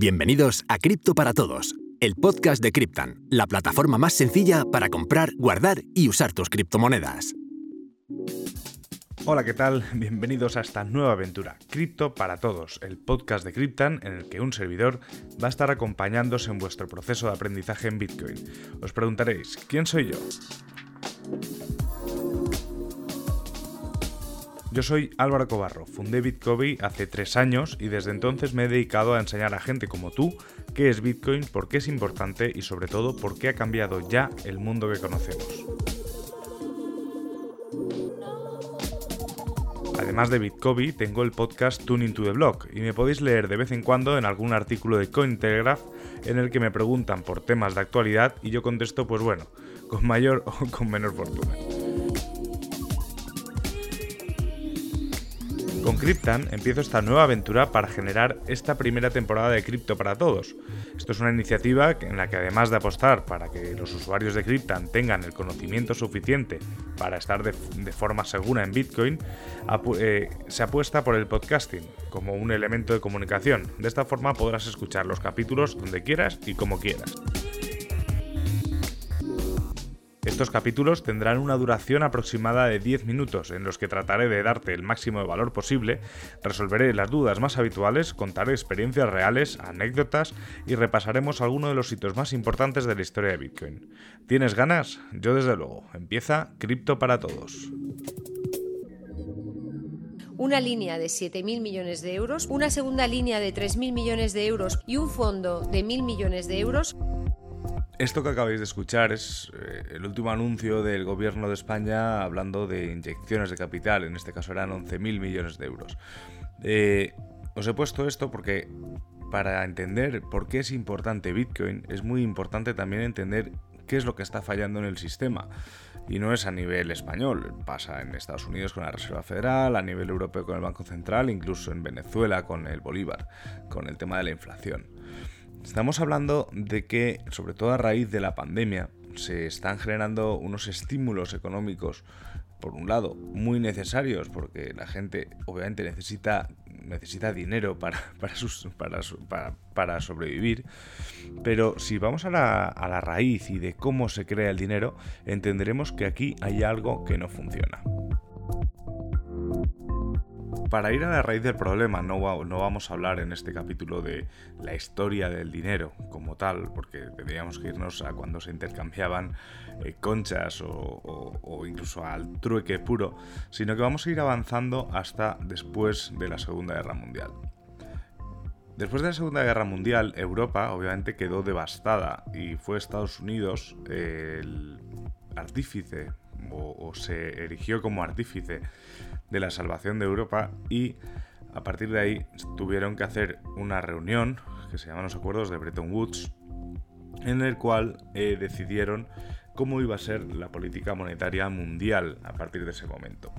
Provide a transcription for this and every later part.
Bienvenidos a Cripto para Todos, el podcast de Cryptan, la plataforma más sencilla para comprar, guardar y usar tus criptomonedas. Hola, ¿qué tal? Bienvenidos a esta nueva aventura, Cripto para Todos, el podcast de Cryptan en el que un servidor va a estar acompañándose en vuestro proceso de aprendizaje en Bitcoin. Os preguntaréis, ¿quién soy yo? Yo soy Álvaro Cobarro, fundé Bitcoin hace tres años y desde entonces me he dedicado a enseñar a gente como tú qué es Bitcoin, por qué es importante y sobre todo por qué ha cambiado ya el mundo que conocemos. Además de Bitcoin, tengo el podcast Tuning to the Block y me podéis leer de vez en cuando en algún artículo de Cointelegraph en el que me preguntan por temas de actualidad y yo contesto pues bueno, con mayor o con menor fortuna. Con Cryptan empiezo esta nueva aventura para generar esta primera temporada de Cripto para Todos. Esto es una iniciativa en la que además de apostar para que los usuarios de Cryptan tengan el conocimiento suficiente para estar de, forma segura en Bitcoin, eh, se apuesta por el podcasting como un elemento de comunicación. De esta forma podrás escuchar los capítulos donde quieras y como quieras. Estos capítulos tendrán una duración aproximada de 10 minutos en los que trataré de darte el máximo de valor posible, resolveré las dudas más habituales, contaré experiencias reales, anécdotas y repasaremos algunos de los hitos más importantes de la historia de Bitcoin. ¿Tienes ganas? Yo desde luego. Empieza Cripto para Todos una línea de 7.000 millones de euros, una segunda línea de 3.000 millones de euros y un fondo de 1.000 millones de euros esto que acabáis de escuchar es eh, el último anuncio del gobierno de España hablando de inyecciones de capital, en este caso eran 11.000 millones de euros. Eh, os he puesto esto porque para entender por qué es importante Bitcoin es muy importante también entender qué es lo que está fallando en el sistema. Y no es a nivel español, pasa en Estados Unidos con la Reserva Federal, a nivel europeo con el Banco Central, incluso en Venezuela con el Bolívar, con el tema de la inflación. Estamos hablando de que, sobre todo a raíz de la pandemia, se están generando unos estímulos económicos, por un lado, muy necesarios, porque la gente obviamente necesita, necesita dinero para, para, para, sobrevivir, pero si vamos a la, a la raíz y de cómo se crea el dinero, entenderemos que aquí hay algo que no funciona. Para ir a la raíz del problema, no, vamos a hablar en este capítulo de la historia del dinero como tal, porque tendríamos que irnos a cuando se intercambiaban eh, conchas o, incluso al trueque puro, sino que vamos a ir avanzando hasta después de la Segunda Guerra Mundial. Después de la Segunda Guerra Mundial, Europa obviamente quedó devastada y fue Estados Unidos el artífice o, se erigió como artífice de la salvación de Europa y a partir de ahí tuvieron que hacer una reunión que se llaman los acuerdos de Bretton Woods en el cual eh, decidieron cómo iba a ser la política monetaria mundial a partir de ese momento.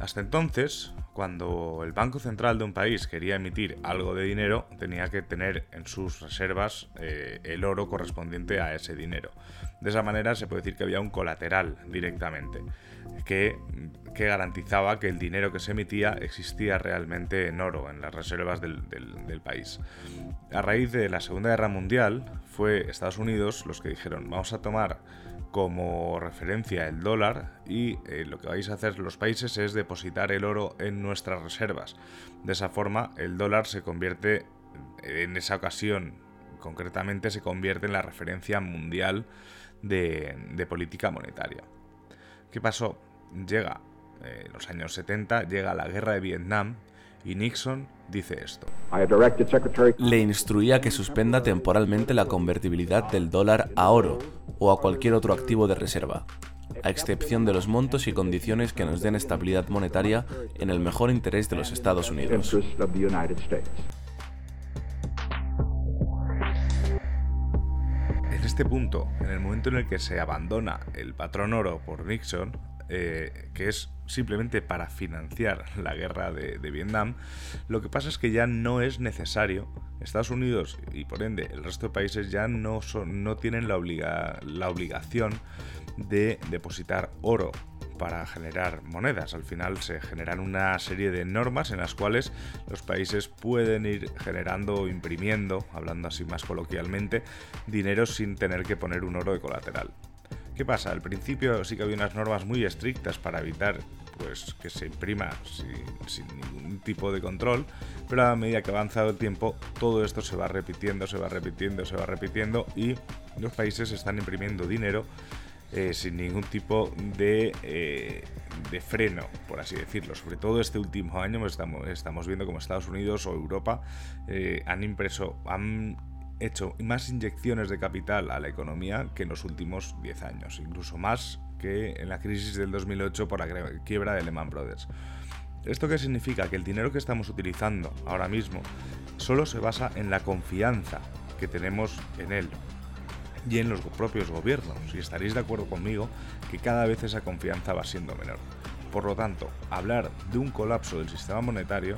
Hasta entonces, cuando el Banco Central de un país quería emitir algo de dinero, tenía que tener en sus reservas eh, el oro correspondiente a ese dinero. De esa manera se puede decir que había un colateral directamente, que, que garantizaba que el dinero que se emitía existía realmente en oro, en las reservas del, del país. A raíz de la Segunda Guerra Mundial, fue Estados Unidos los que dijeron, vamos a tomar como referencia el dólar y eh, lo que vais a hacer los países es depositar el oro en nuestras reservas. De esa forma el dólar se convierte en esa ocasión concretamente se convierte en la referencia mundial de, política monetaria. ¿Qué pasó? Llega eh, en los años 70, llega la guerra de Vietnam y Nixon dice esto. Le instruía que suspenda temporalmente la convertibilidad del dólar a oro o a cualquier otro activo de reserva, a excepción de los montos y condiciones que nos den estabilidad monetaria en el mejor interés de los Estados Unidos. En este punto, en el momento en el que se abandona el patrón oro por Nixon, eh, que es simplemente para financiar la guerra de, Vietnam, lo que pasa es que ya no es necesario, Estados Unidos y por ende el resto de países ya no, no tienen la, la obligación de depositar oro para generar monedas. Al final se generan una serie de normas en las cuales los países pueden ir generando o imprimiendo, hablando así más coloquialmente, dinero sin tener que poner un oro de colateral. ¿Qué pasa? Al principio sí que había unas normas muy estrictas para evitar pues, que se imprima sin, ningún tipo de control, pero a medida que ha avanzado el tiempo todo esto se va repitiendo, se va repitiendo, se va repitiendo y los países están imprimiendo dinero eh, sin ningún tipo de, eh, de, freno, por así decirlo. Sobre todo este último año estamos, estamos viendo como Estados Unidos o Europa eh, han impreso, han hecho más inyecciones de capital a la economía que en los últimos 10 años, incluso más que en la crisis del 2008 por la quiebra de Lehman Brothers. ¿Esto qué significa? Que el dinero que estamos utilizando ahora mismo solo se basa en la confianza que tenemos en él y en los propios gobiernos. Y estaréis de acuerdo conmigo que cada vez esa confianza va siendo menor. Por lo tanto, hablar de un colapso del sistema monetario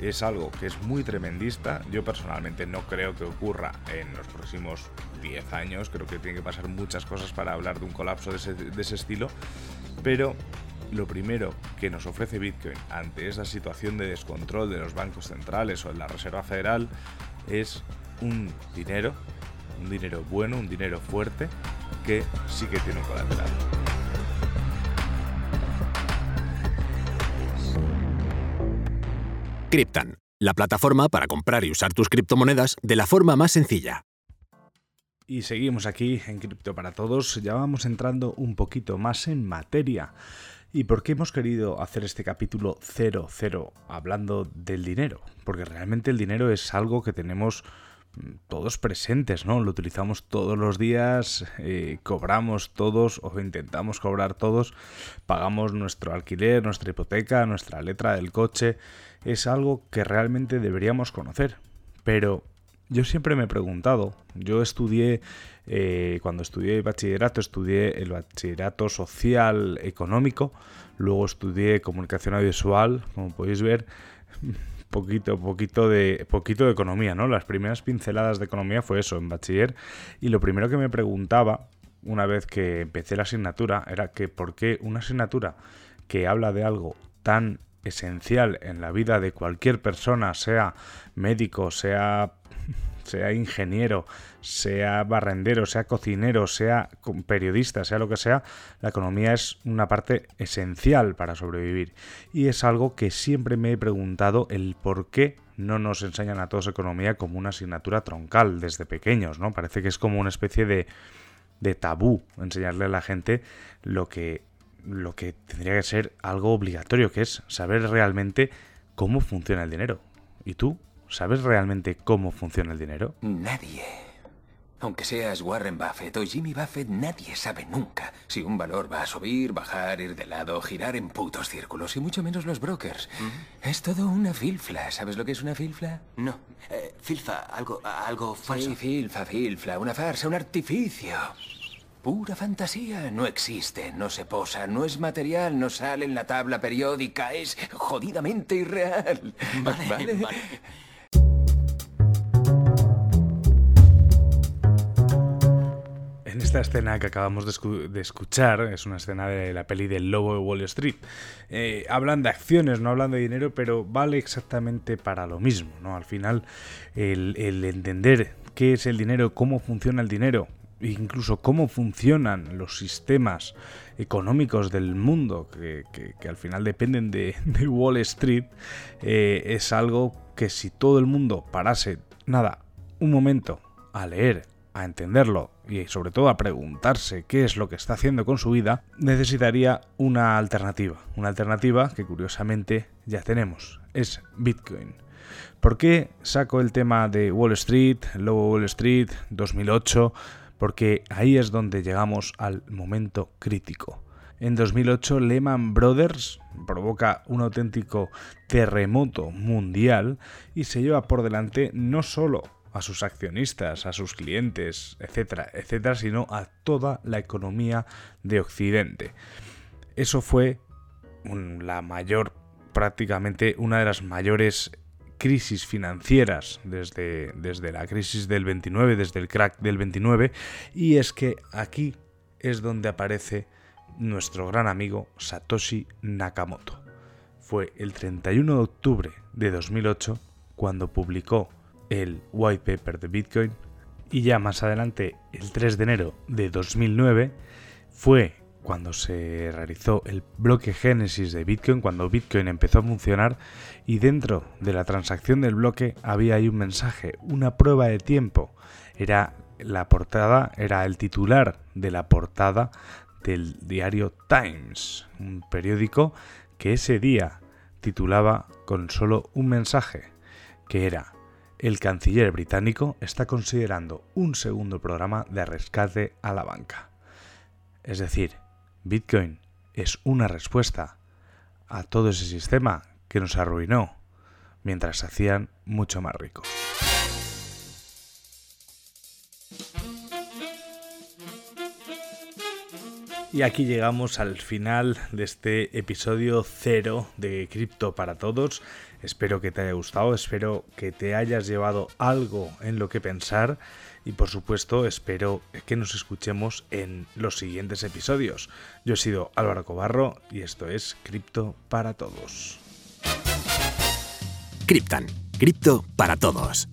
es algo que es muy tremendista. Yo personalmente no creo que ocurra en los próximos 10 años. Creo que tiene que pasar muchas cosas para hablar de un colapso de ese, estilo. Pero lo primero que nos ofrece Bitcoin ante esa situación de descontrol de los bancos centrales o de la Reserva Federal es un dinero, un dinero bueno, un dinero fuerte, que sí que tiene un colateral. Cryptan, la plataforma para comprar y usar tus criptomonedas de la forma más sencilla. Y seguimos aquí en Cripto para Todos, ya vamos entrando un poquito más en materia. ¿Y por qué hemos querido hacer este capítulo 00 hablando del dinero? Porque realmente el dinero es algo que tenemos todos presentes, ¿no? Lo utilizamos todos los días, eh, cobramos todos o intentamos cobrar todos, pagamos nuestro alquiler, nuestra hipoteca, nuestra letra del coche. Es algo que realmente deberíamos conocer. Pero yo siempre me he preguntado, yo estudié, eh, cuando estudié bachillerato, estudié el bachillerato social económico, luego estudié comunicación audiovisual, como podéis ver, poquito, poquito de, poquito de economía, ¿no? Las primeras pinceladas de economía fue eso, en bachiller. Y lo primero que me preguntaba, una vez que empecé la asignatura, era que por qué una asignatura que habla de algo tan esencial en la vida de cualquier persona, sea médico, sea sea ingeniero, sea barrendero, sea cocinero, sea periodista, sea lo que sea, la economía es una parte esencial para sobrevivir. Y es algo que siempre me he preguntado el por qué no nos enseñan a todos economía como una asignatura troncal desde pequeños, ¿no? Parece que es como una especie de, de tabú enseñarle a la gente lo que, lo que tendría que ser algo obligatorio, que es saber realmente cómo funciona el dinero. ¿Y tú? ¿Sabes realmente cómo funciona el dinero? Nadie. Aunque seas Warren Buffett o Jimmy Buffett, nadie sabe nunca si un valor va a subir, bajar, ir de lado, girar en putos círculos, y mucho menos los brokers. Es todo una filfla. ¿Sabes lo que es una filfla? No. Eh, filfa, algo, algo falso. Sí, filfa, filfla, una farsa, un artificio. Pura fantasía. No existe, no se posa, no es material, no sale en la tabla periódica, es jodidamente irreal. vale. vale. esta escena que acabamos de, escuchar es una escena de la peli del Lobo de Wall Street. Eh, hablan de acciones, no hablan de dinero, pero vale exactamente para lo mismo. ¿no? Al final, el, entender qué es el dinero, cómo funciona el dinero, incluso cómo funcionan los sistemas económicos del mundo, que, al final dependen de, Wall Street, eh, es algo que si todo el mundo parase, nada, un momento a leer, a entenderlo y sobre todo a preguntarse qué es lo que está haciendo con su vida, necesitaría una alternativa. Una alternativa que curiosamente ya tenemos. Es Bitcoin. ¿Por qué saco el tema de Wall Street, Lobo Wall Street, 2008? Porque ahí es donde llegamos al momento crítico. En 2008 Lehman Brothers provoca un auténtico terremoto mundial y se lleva por delante no solo a sus accionistas, a sus clientes, etcétera, etcétera, sino a toda la economía de Occidente. Eso fue la mayor, prácticamente una de las mayores crisis financieras desde, desde la crisis del 29, desde el crack del 29, y es que aquí es donde aparece nuestro gran amigo Satoshi Nakamoto. Fue el 31 de octubre de 2008 cuando publicó el white paper de Bitcoin y ya más adelante, el 3 de enero de 2009, fue cuando se realizó el bloque génesis de Bitcoin, cuando Bitcoin empezó a funcionar y dentro de la transacción del bloque había ahí un mensaje, una prueba de tiempo. Era la portada, era el titular de la portada del diario Times, un periódico que ese día titulaba con solo un mensaje, que era el canciller británico está considerando un segundo programa de rescate a la banca. Es decir, Bitcoin es una respuesta a todo ese sistema que nos arruinó mientras hacían mucho más ricos. Y aquí llegamos al final de este episodio cero de Cripto para Todos. Espero que te haya gustado, espero que te hayas llevado algo en lo que pensar y por supuesto espero que nos escuchemos en los siguientes episodios. Yo he sido Álvaro Cobarro y esto es Cripto para Todos. Criptan, Cripto para Todos.